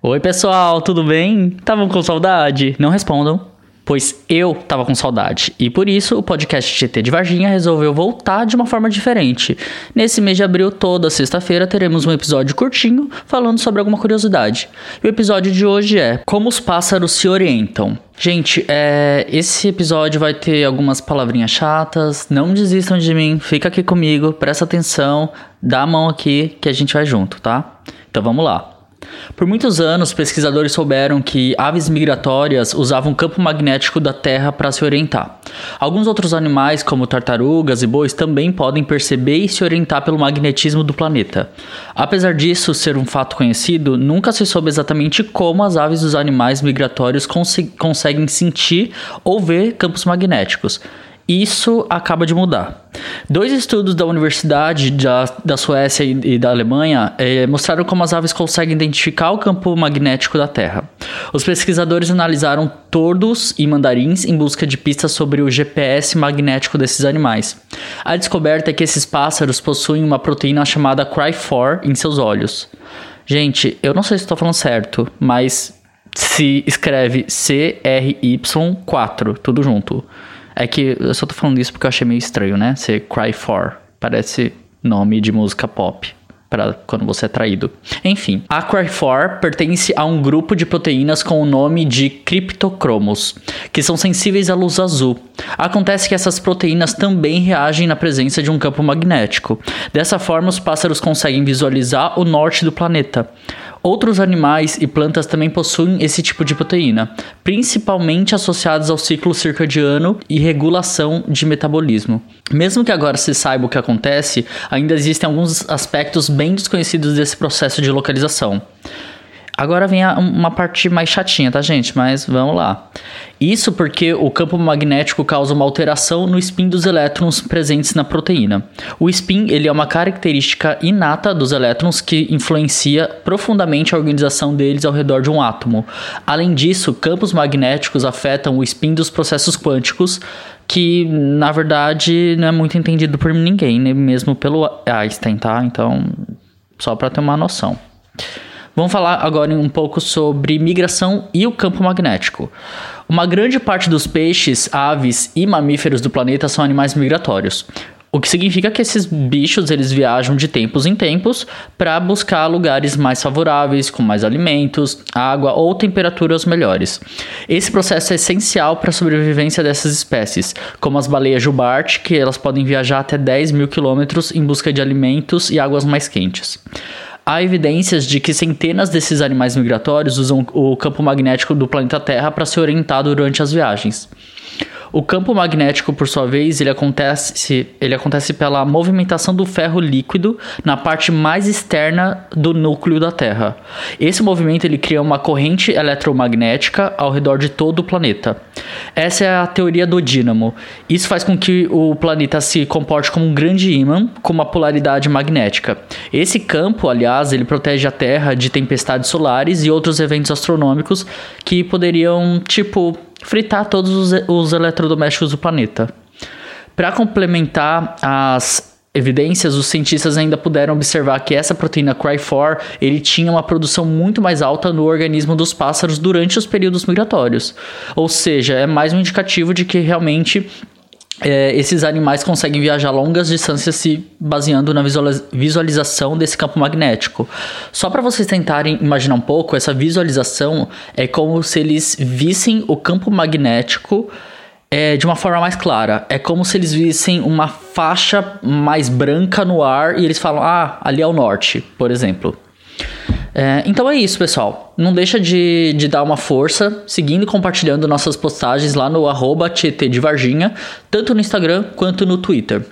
Oi, pessoal, tudo bem? Estavam com saudade? Não respondam, pois eu tava com saudade. E por isso o podcast GT de Varginha resolveu voltar de uma forma diferente. Nesse mês de abril, toda sexta-feira, teremos um episódio curtinho falando sobre alguma curiosidade. E o episódio de hoje é Como os pássaros se orientam. Gente, é, esse episódio vai ter algumas palavrinhas chatas. Não desistam de mim, fica aqui comigo, presta atenção, dá a mão aqui que a gente vai junto, tá? Então vamos lá. Por muitos anos, pesquisadores souberam que aves migratórias usavam o campo magnético da Terra para se orientar. Alguns outros animais, como tartarugas e bois, também podem perceber e se orientar pelo magnetismo do planeta. Apesar disso ser um fato conhecido, nunca se soube exatamente como as aves dos animais migratórios cons conseguem sentir ou ver campos magnéticos. Isso acaba de mudar. Dois estudos da Universidade da, da Suécia e, da Alemanha eh, mostraram como as aves conseguem identificar o campo magnético da Terra. Os pesquisadores analisaram tordos e mandarins em busca de pistas sobre o GPS magnético desses animais. A descoberta é que esses pássaros possuem uma proteína chamada Cry4 em seus olhos. Gente, eu não sei se estou falando certo, mas se escreve CRY4, tudo junto. É que eu só tô falando isso porque eu achei meio estranho, né? Ser Cry For. Parece nome de música pop para quando você é traído. Enfim, a Cry4 pertence a um grupo de proteínas com o nome de criptocromos, que são sensíveis à luz azul. Acontece que essas proteínas também reagem na presença de um campo magnético. Dessa forma, os pássaros conseguem visualizar o norte do planeta. Outros animais e plantas também possuem esse tipo de proteína, principalmente associados ao ciclo circadiano e regulação de metabolismo. Mesmo que agora se saiba o que acontece, ainda existem alguns aspectos bem desconhecidos desse processo de localização. Agora vem uma parte mais chatinha, tá, gente? Mas vamos lá. Isso porque o campo magnético causa uma alteração no spin dos elétrons presentes na proteína. O spin ele é uma característica inata dos elétrons que influencia profundamente a organização deles ao redor de um átomo. Além disso, campos magnéticos afetam o spin dos processos quânticos, que na verdade não é muito entendido por ninguém, nem mesmo pelo Einstein, tá? Então, só para ter uma noção. Vamos falar agora um pouco sobre migração e o campo magnético. Uma grande parte dos peixes, aves e mamíferos do planeta são animais migratórios. O que significa que esses bichos eles viajam de tempos em tempos para buscar lugares mais favoráveis, com mais alimentos, água ou temperaturas melhores. Esse processo é essencial para a sobrevivência dessas espécies, como as baleias jubarte, que elas podem viajar até 10 mil quilômetros em busca de alimentos e águas mais quentes há evidências de que centenas desses animais migratórios usam o campo magnético do planeta Terra para se orientar durante as viagens. O campo magnético, por sua vez, ele acontece, ele acontece pela movimentação do ferro líquido na parte mais externa do núcleo da Terra. Esse movimento ele cria uma corrente eletromagnética ao redor de todo o planeta. Essa é a teoria do dínamo. Isso faz com que o planeta se comporte como um grande ímã com uma polaridade magnética. Esse campo, aliás, ele protege a Terra de tempestades solares e outros eventos astronômicos que poderiam, tipo, fritar todos os, os eletrodomésticos do planeta. Para complementar as evidências, os cientistas ainda puderam observar que essa proteína Cry4 ele tinha uma produção muito mais alta no organismo dos pássaros durante os períodos migratórios. Ou seja, é mais um indicativo de que realmente é, esses animais conseguem viajar longas distâncias se baseando na visualização desse campo magnético. Só para vocês tentarem imaginar um pouco, essa visualização é como se eles vissem o campo magnético é, de uma forma mais clara. É como se eles vissem uma faixa mais branca no ar e eles falam: ah, ali é o norte, por exemplo. É, então é isso, pessoal. Não deixa de, de dar uma força, seguindo e compartilhando nossas postagens lá no arroba de Varginha, tanto no Instagram quanto no Twitter.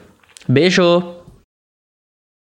Beijo!